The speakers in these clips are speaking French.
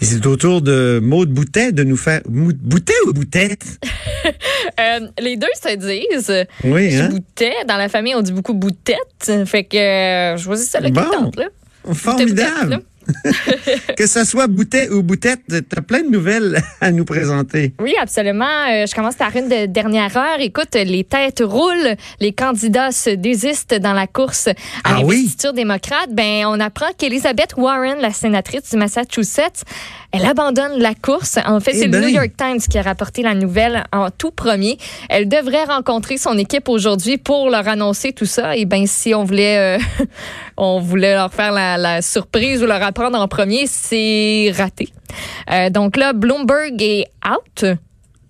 Et c'est au tour de Maude Boutet de nous faire... Boutet ou Boutette? Euh, les deux se disent. Oui, hein? boutais. Dans la famille, on dit beaucoup boutette. Fait que euh, je choisis celle Bon. qui tente, là. Formidable. que ce soit Boutet ou Boutette, t'as plein de nouvelles à nous présenter. Oui, absolument. Euh, je commence par une de dernière heure. Écoute, les têtes roulent. Les candidats se désistent dans la course à Ah oui? l'investiture démocrate. Ben, on apprend qu'Elizabeth Warren, la sénatrice du Massachusetts, elle abandonne la course. En fait, Eh c'est le ben. New York Times qui a rapporté la nouvelle en tout premier. Elle devrait rencontrer son équipe aujourd'hui pour leur annoncer tout ça. Et ben, si on voulait, euh, on voulait leur faire la, la surprise ou leur apprendre en premier, c'est raté. Euh, donc là, Bloomberg est out.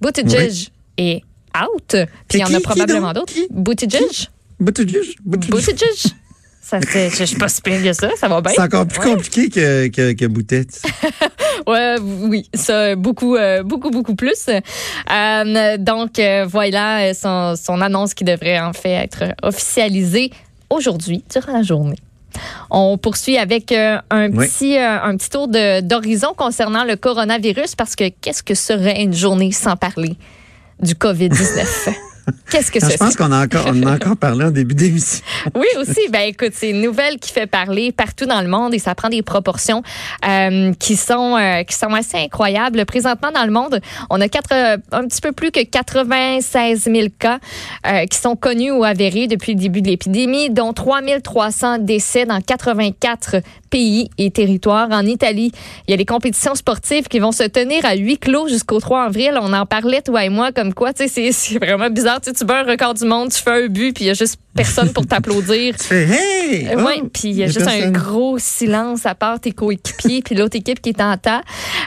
Buttigieg est out. Puis il y en a probablement d'autres. Buttigieg. Buttigieg? Buttigieg. Buttigieg. Ça, je je suis pas si pire que ça. Ça va bien. C'est encore plus Ouais. compliqué que, que, que Boutette. Ouais, oui, ça beaucoup, euh, beaucoup, beaucoup plus. Euh, donc euh, voilà son, son annonce qui devrait en fait être officialisée aujourd'hui durant la journée. On poursuit avec euh, un Oui. petit euh, un petit tour d'horizon concernant le coronavirus parce que qu'est-ce que serait une journée sans parler du Covid-19 Qu'est-ce que Ah, ce je pense qu'on a encore, on en a encore parlé en début d'émission. Oui, aussi. Ben, écoute, c'est une nouvelle qui fait parler partout dans le monde et ça prend des proportions euh, qui sont euh, qui sont assez incroyables. Présentement, dans le monde, on a quatre, euh, un petit peu plus que 96 000 cas euh, qui sont connus ou avérés depuis le début de l'épidémie, dont 3 300 décès dans 84 pays et territoires. En Italie, il y a les compétitions sportives qui vont se tenir à huis clos jusqu'au 3 avril. On en parlait, toi et moi, comme quoi, tu sais, c'est- c'est vraiment bizarre. Tu sais, tu bats un record du monde, tu fais un but, puis il y a juste personne pour t'applaudir. Tu fais Hey! Euh, Oh! ouais, puis il y a juste un gros silence à part tes coéquipiers puis l'autre équipe qui est en tas.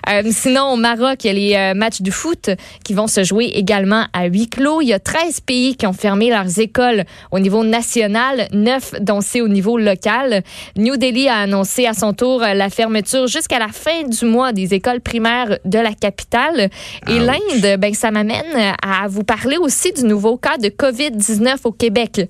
Euh, sinon, au Maroc, il y a les euh, matchs de foot qui vont se jouer également à huis clos. Il y a 13 pays qui ont fermé leurs écoles au niveau national, 9 dont c'est au niveau local. New Delhi a annoncé à son tour la fermeture jusqu'à la fin du mois des écoles primaires de la capitale. Et Ouch. l'Inde, ben, ça m'amène à vous parler aussi du nouveau cas de COVID-19 au Québec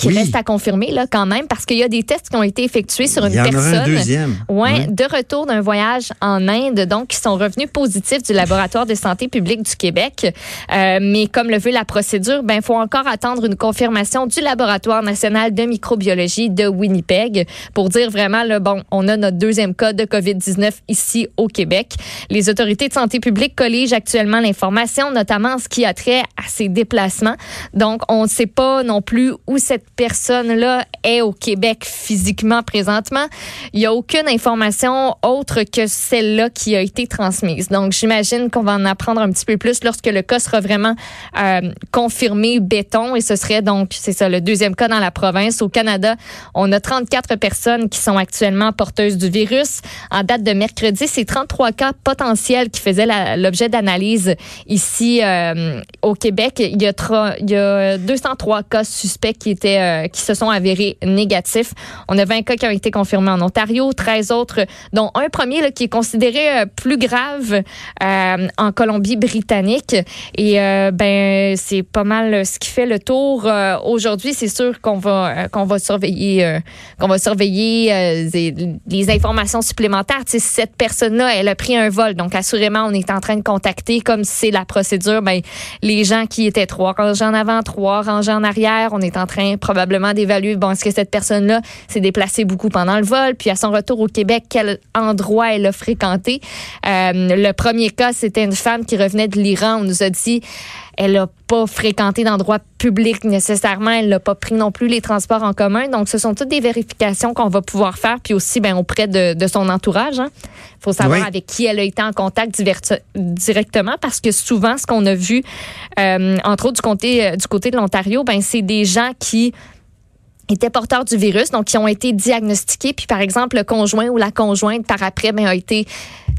qui Oui. reste à confirmer là quand même parce qu'il y a des tests qui ont été effectués sur une Il y en aura un personne. deuxième. Ouais, Ouais. de retour d'un voyage en Inde, donc qui sont revenus positifs du laboratoire de santé publique du Québec. Euh, mais comme le veut la procédure, ben faut encore attendre une confirmation du laboratoire national de microbiologie de Winnipeg pour dire vraiment là bon, on a notre deuxième cas de Covid-19 ici au Québec. Les autorités de santé publique colligent actuellement l'information, notamment en ce qui a trait à ces déplacements. Donc on ne sait pas non plus où cette personne-là est au Québec physiquement présentement. Il n'y a aucune information autre que celle-là qui a été transmise. Donc, j'imagine qu'on va en apprendre un petit peu plus lorsque le cas sera vraiment euh, confirmé béton. Et ce serait donc, c'est ça, le deuxième cas dans la province. Au Canada, on a 34 personnes qui sont actuellement porteuses du virus. En date de mercredi, c'est 33 cas potentiels qui faisaient l'objet d'analyse ici euh, au Québec. Il y, a il y a 203 cas suspects qui étaient euh, qui se sont avérés négatifs. On a 20 cas qui ont été confirmés en Ontario, 13 autres, dont un premier qui est considéré euh, plus grave euh, en Colombie-Britannique. Et ben c'est pas mal ce qui fait le tour aujourd'hui. C'est sûr qu'on va qu'on va surveiller qu'on va surveiller les, informations supplémentaires. Cette personne-là, elle a pris un vol, donc assurément on est en train de contacter comme c'est la procédure. Ben les gens qui étaient trois rangées en avant, trois rangées en arrière, on est en train probablement d'évaluer, bon, est-ce que cette personne-là s'est déplacée beaucoup pendant le vol, puis à son retour au Québec, quel endroit elle a fréquenté? Euh, le premier cas, c'était une femme qui revenait de l'Iran. On nous a dit, elle n'a pas fréquenté d'endroits publics nécessairement, elle n'a pas pris non plus les transports en commun. Donc, ce sont toutes des vérifications qu'on va pouvoir faire, puis aussi ben, auprès de, de son entourage. Il faut savoir Oui. avec qui elle a été en contact directement, parce que souvent, ce qu'on a vu, euh, entre autres du côté, euh, du côté de l'Ontario, ben, c'est des gens qui étaient porteurs du virus, donc qui ont été diagnostiqués, puis par exemple le conjoint ou la conjointe par après ben, a été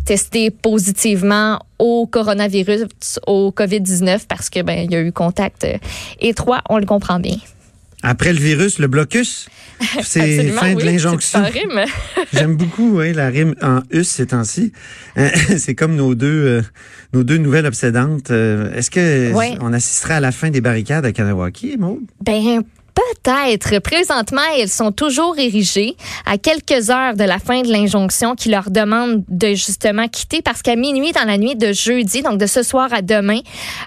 testé positivement au coronavirus, au COVID-19 parce que ben il y a eu contact euh, étroit, on le comprend bien. Après le virus, le blocus, c'est fin oui, de l'injonction. J'aime beaucoup oui, la rime en us ces temps-ci. Euh, c'est comme nos deux euh, nos deux nouvelles obsédantes. Euh, Est-ce que Ouais. on assistera à la fin des barricades à Kanawaki, Maud? Ben Peut-être. Présentement, elles sont toujours érigées à quelques heures de la fin de l'injonction qui leur demande de justement quitter parce qu'à minuit dans la nuit de jeudi, donc de ce soir à demain,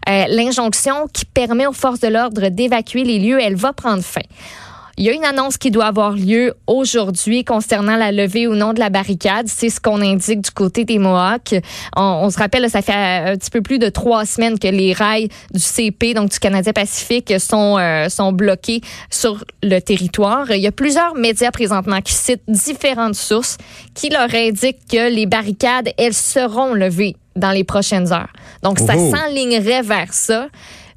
euh, l'injonction qui permet aux forces de l'ordre d'évacuer les lieux, elle va prendre fin. Il y a une annonce qui doit avoir lieu aujourd'hui concernant la levée ou non de la barricade. C'est ce qu'on indique du côté des Mohawks. On, se rappelle, ça fait un petit peu plus de trois semaines que les rails du CP, donc du Canadien Pacifique, sont, euh, sont bloqués sur le territoire. Il y a plusieurs médias présentement qui citent différentes sources qui leur indiquent que les barricades, elles seront levées dans les prochaines heures. Donc, ça s'enlignerait vers ça,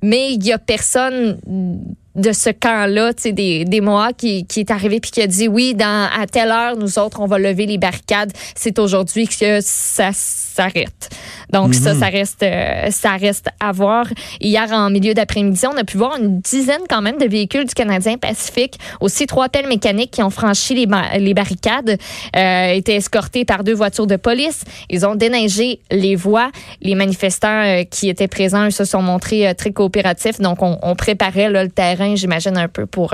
mais il y a personne de ce camp-là, des, des Mohawks qui, qui est arrivé puis qui a dit oui, dans, à telle heure, nous autres, on va lever les barricades. C'est aujourd'hui que ça s'arrête. Donc ça, mhm. ça reste, euh, ça reste à voir. Hier, en milieu d'après-midi, on a pu voir une dizaine quand même de véhicules du Canadien Pacifique, aussi trois pelles mécaniques qui ont franchi les, les barricades, euh, étaient escortés par deux voitures de police. Ils ont déneigé les voies. Les manifestants euh, qui étaient présents se sont montrés euh, très coopératifs. Donc on, on préparait là, le terrain, j'imagine un peu pour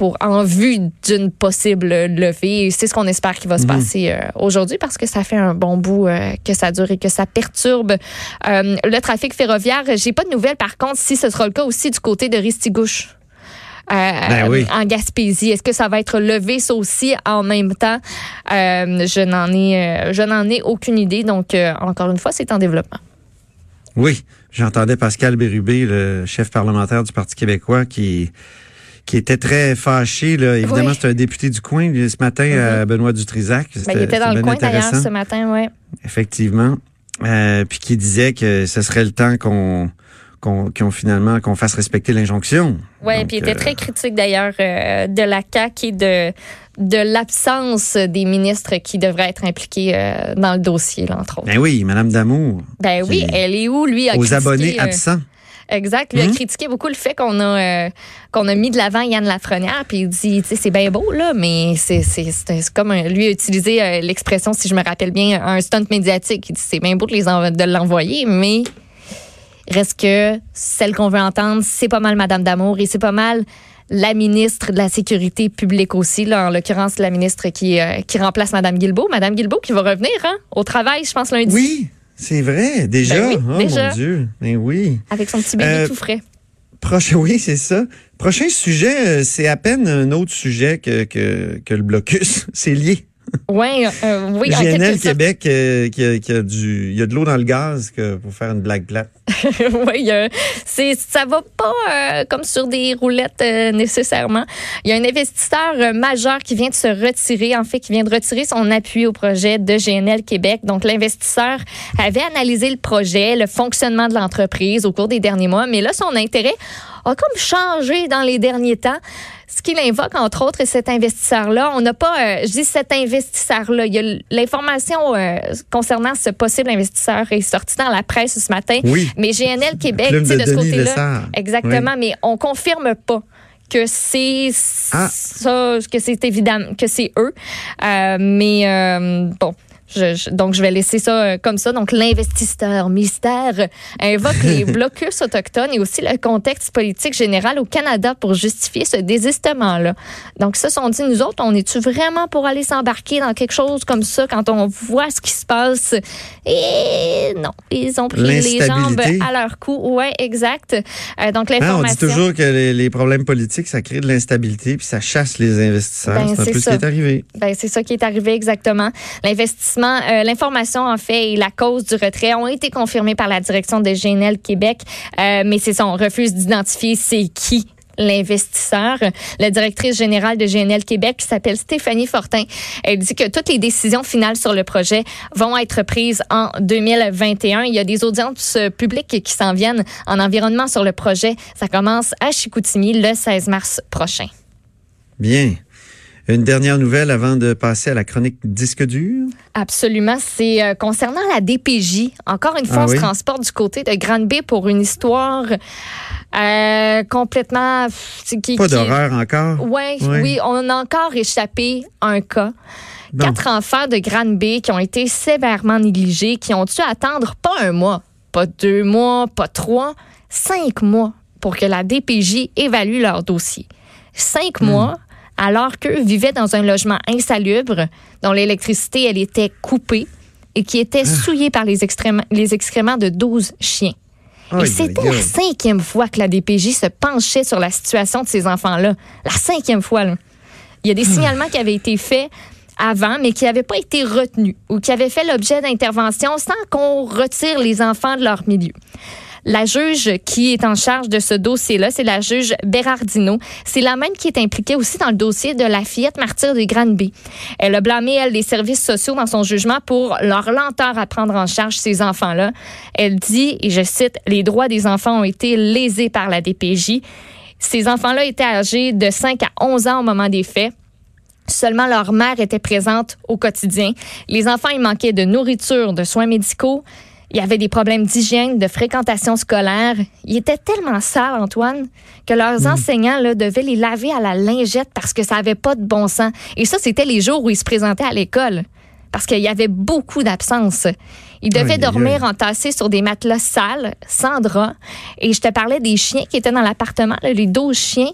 pour en vue d'une possible levée. C'est ce qu'on espère qu'il va se mhm. passer euh, aujourd'hui parce que ça fait un bon bout euh, que ça dure et que ça perturbe euh, le trafic ferroviaire. J'ai pas de nouvelles par contre si ce sera le cas aussi du côté de Ristigouche. Ben en Gaspésie. Est-ce que ça va être levé ça aussi en même temps? je n'en ai, je n'en ai aucune idée. Donc, encore une fois, c'est en développement. Oui, j'entendais Pascal Bérubé, le chef parlementaire du Parti québécois, qui qui était très fâché. Là. Évidemment, c'est un député du coin ce matin, mm-hmm. Benoît Dutrisac. Ben, il était dans le coin d'ailleurs ce matin, oui. Effectivement. Euh, puis qui disait que ce serait le temps qu'on qu'on finalement qu'on fasse respecter l'injonction. Oui, puis il était euh, très critique d'ailleurs euh, de la CAQ et de de l'absence des ministres qui devraient être impliqués euh, dans le dossier, là, entre autres. Ben oui, Madame Damour. Ben oui, elle est où, lui? aux abonnés absents. Exact. Lui a hmm? critiqué beaucoup le fait qu'on a euh, qu'on a mis de l'avant Yann Lafrenière, puis il dit, tu sais, c'est bien beau là, mais c'est comme lui a utilisé euh, l'expression, si je me rappelle bien, un stunt médiatique. Il dit, c'est bien beau de les de l'envoyer, mais reste que celle qu'on veut entendre, c'est pas mal Madame Damour et c'est pas mal la ministre de la Sécurité publique aussi, là, en l'occurrence la ministre qui, euh, qui remplace Madame Guilbeault. Madame Guilbeault qui va revenir hein, au travail, je pense, lundi. Oui, c'est vrai, déjà? Ben oh mon Dieu. Mais ben oui. Avec son petit bébé euh, tout frais. Prochain, oui, c'est ça. Prochain sujet, euh, c'est à peine un autre sujet que, que, que le blocus. c'est lié. Ouais, euh, oui, GNL Québec euh, qui, a, qui, a, du, il y a de l'eau dans le gaz que pour faire une blague plate. oui, c'est ça va pas euh, comme sur des roulettes euh, nécessairement. Il y a un investisseur majeur qui vient de se retirer, en fait, qui vient de retirer son appui au projet de GNL Québec. Donc l'investisseur avait analysé le projet, le fonctionnement de l'entreprise au cours des derniers mois, mais là son intérêt a comme changé dans les derniers temps. Ce qu'il invoque, entre autres, est cet investisseur-là. On n'a pas, euh, je dis cet investisseur-là. Il y a l'information euh, concernant ce possible investisseur est sortie dans la presse ce matin. Oui. Mais GNL Québec, de, de ce côté-là. Exactement, mais on confirme pas que c'est ah. ça, que c'est évident, que c'est eux. Euh, mais bon, donc, je vais laisser ça euh, comme ça. Donc, l'investisseur mystère invoque les blocus autochtones et aussi le contexte politique général au Canada pour justifier ce désistement-là. Donc, ça, sont dit, nous autres, on est-tu vraiment pour aller s'embarquer dans quelque chose comme ça quand on voit ce qui se passe? Et non, ils ont pris les jambes à leur cou. Ouais, exact. Euh, donc, l'information... Ah, on dit toujours que les, problèmes politiques, ça crée de l'instabilité puis ça chasse les investisseurs. Ben, c'est un peu ce qui est arrivé. Ben, c'est ça qui est arrivé exactement. L'investissement euh, l'information en fait et la cause du retrait ont été confirmées par la direction de GNL Québec, euh, mais c'est son refuse d'identifier c'est qui l'investisseur. La directrice générale de GNL Québec qui s'appelle Stéphanie Fortin. Elle dit que toutes les décisions finales sur le projet vont être prises en 2021. Il y a des audiences publiques qui s'en viennent en environnement sur le projet. Ça commence à Chicoutimi le 16 mars prochain. Bien. Une dernière nouvelle avant de passer à la chronique disque dur? Absolument. C'est euh, concernant la DPJ. Encore une fois, ah on se transporte du côté de Grande-Bay pour une histoire euh, complètement... Qui, Pas d'horreur encore? Ouais, oui, on a encore échappé un cas. Quatre enfants de Grande-Bay qui ont été sévèrement négligés, qui ont dû attendre pas un mois, pas deux mois, pas trois, cinq mois pour que la DPJ évalue leur dossier. cinq mois, alors qu'eux vivaient dans un logement insalubre, dont l'électricité, elle était coupée et qui était souillé par les, excréments, les excréments de 12 chiens. Et c'était la cinquième fois que la DPJ se penchait sur la situation de ces enfants-là. La cinquième fois. Là. Il y a des hmm. signalements qui avaient été faits avant, mais qui n'avaient pas été retenus ou qui avaient fait l'objet d'interventions sans qu'on retire les enfants de leur milieu. La juge qui est en charge de ce dossier-là, c'est la juge Berardino. C'est la même qui est impliquée aussi dans le dossier de la fillette martyre des Granby. Elle a blâmé, elle, les services sociaux dans son jugement pour leur lenteur à prendre en charge ces enfants-là. Elle dit, et je cite, les droits des enfants ont été lésés par la DPJ. Ces enfants-là étaient âgés de 5 à 11 ans au moment des faits. Seulement leur mère était présente au quotidien. Les enfants, ils manquaient de nourriture, de soins médicaux. Il y avait des problèmes d'hygiène, de fréquentation scolaire. Ils étaient tellement sales, Antoine, que leurs hmm. enseignants là, devaient les laver à la lingette parce que ça n'avait pas de bon sens. Et ça, c'était les jours où ils se présentaient à l'école. Parce qu'il y avait beaucoup d'absence. Ils devaient dormir entassés sur des matelas sales, sans drap. Et je te parlais des chiens qui étaient dans l'appartement, les 12 chiens.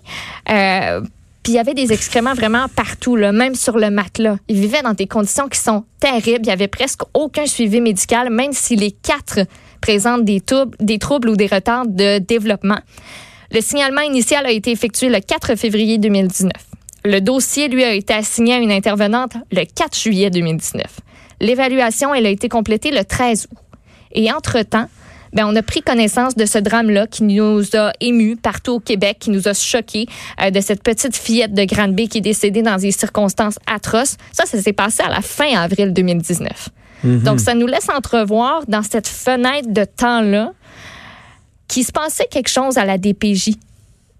Euh, puis il y avait des excréments vraiment partout, là, même sur le matelas. Ils vivaient dans des conditions qui sont terribles. Il y avait presque aucun suivi médical, même si les quatre présentent des, des troubles ou des retards de développement. Le signalement initial a été effectué le 4 février 2019. Le dossier, lui, a été assigné à une intervenante le 4 juillet 2019. L'évaluation, elle a été complétée le 13 août. Et entre-temps, ben, on a pris connaissance de ce drame-là qui nous a émus partout au Québec, qui nous a choqués, euh, de cette petite fillette de Granby qui est décédée dans des circonstances atroces. Ça, ça s'est passé à la fin avril 2019. Mhm. Donc, ça nous laisse entrevoir dans cette fenêtre de temps-là qu'il se passait quelque chose à la DPJ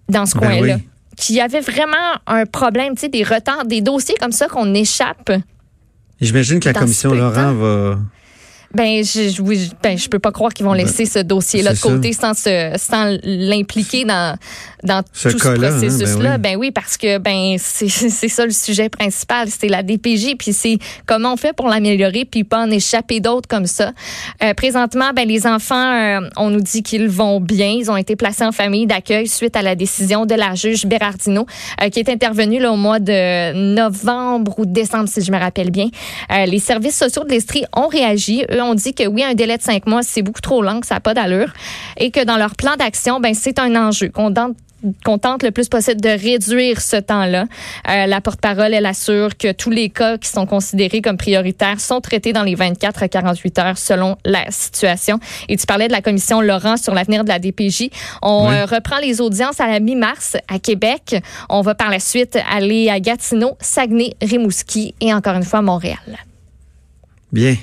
dans ce ben coin-là. Qu'il y avait vraiment un problème, tu sais, des retards, des dossiers comme ça qu'on échappe. J'imagine que la commission Laurent va ben, je, oui, ben, je peux pas croire qu'ils vont ben, laisser ce dossier-là de côté sans, sans l'impliquer dans, dans tout ce hein, ben processus-là. Ben, oui. parce que ben c'est ça le sujet principal, c'est la DPJ, puis c'est comment on fait pour l'améliorer, puis pas en échapper d'autres comme ça. Euh, présentement, ben les enfants, euh, on nous dit qu'ils vont bien. Ils ont été placés en famille d'accueil suite à la décision de la juge Bérardino, euh, qui est intervenue là, au mois de novembre ou décembre, si je me rappelle bien. les services sociaux de l'Estrie ont réagi. Eux ont dit que oui, un délai de cinq mois, c'est beaucoup trop long, que ça n'a pas d'allure, et que dans leur plan d'action, ben c'est un enjeu qu'on qu'on tente le plus possible de réduire ce temps-là. Euh, la porte-parole, elle assure que tous les cas qui sont considérés comme prioritaires sont traités dans les 24 à 48 heures selon la situation. Et tu parlais de la commission Laurent sur l'avenir de la DPJ. On euh, reprend les audiences à la mi-mars à Québec. On va par la suite aller à Gatineau, Saguenay, Rimouski et encore une fois Montréal. Bien.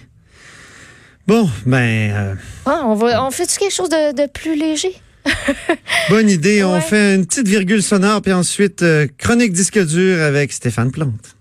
Bon, ben... Euh, ah, on, va, on fait quelque chose de plus léger? Bonne idée. On fait une petite virgule sonore, puis ensuite, euh, chronique disque dur avec Stéphane Plante.